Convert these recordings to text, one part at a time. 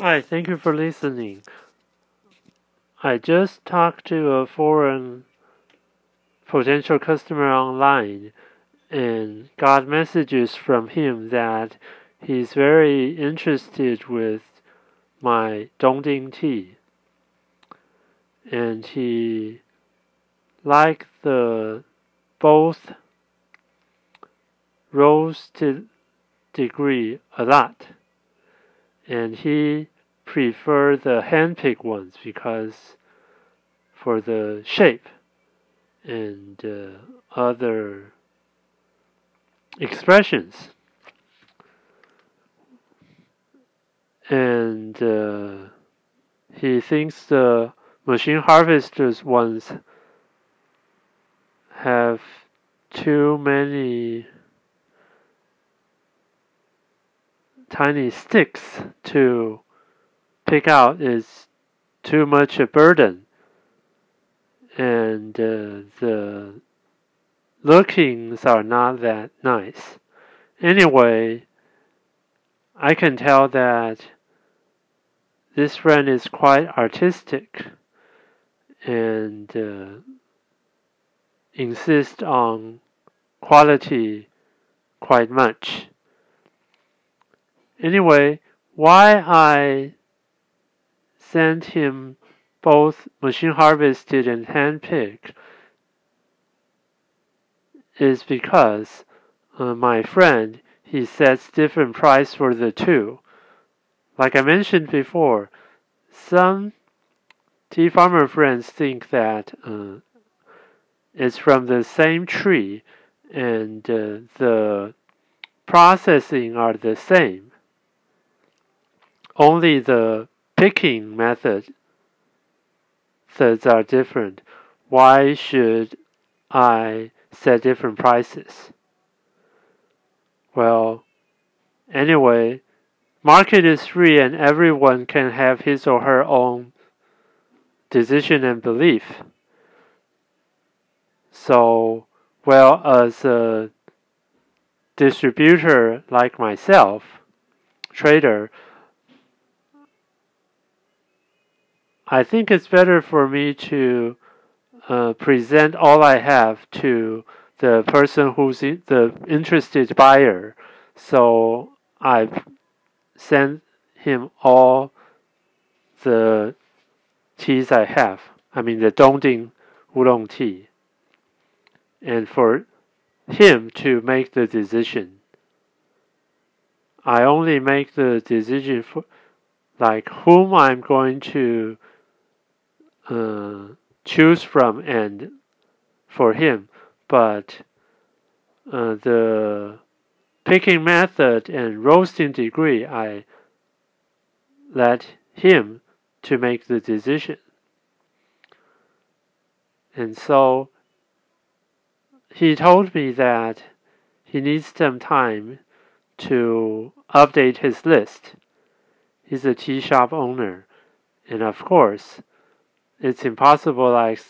Hi, thank you for listening. I just talked to a foreign potential customer online and got messages from him that he's very interested with my Dongding tea. And he liked the both roasted degree a lot. And he preferred the hand-picked ones because for the shape and uh, other expressions. And uh, he thinks the machine harvesters ones have too many tiny sticks to pick out is too much a burden. And uh, the lookings are not that nice. Anyway i can tell that this friend is quite artistic and uh, insist on quality quite much Anyway, why I sent him both machine harvested and hand picked is because uh, my friend he sets different price for the two. Like I mentioned before, some tea farmer friends think that uh, it's from the same tree and uh, the processing are the same only the picking methods are different. Why should I set different prices? Well, anyway, market is free and everyone can have his or her own decision and belief. So, well, as a distributor like myself, trader, I think it's better for me to uh, present all I have to the person who's in, the interested buyer. So I send him all the teas I have. I mean the Dongding Oolong tea. And for him to make the decision. I only make the decision for like whom I'm going to uh, choose from and for him, but uh, the picking method and roasting degree, I let him to make the decision. And so he told me that he needs some time to update his list. He's a tea shop owner, and of course, it's impossible like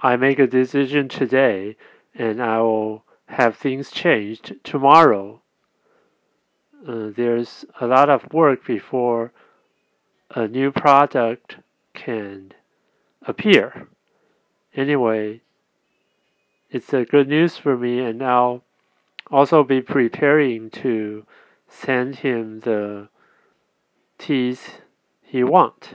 I make a decision today and I will have things changed tomorrow. Uh, there's a lot of work before a new product can appear. Anyway, it's a good news for me, and I'll also be preparing to send him the teas he wants.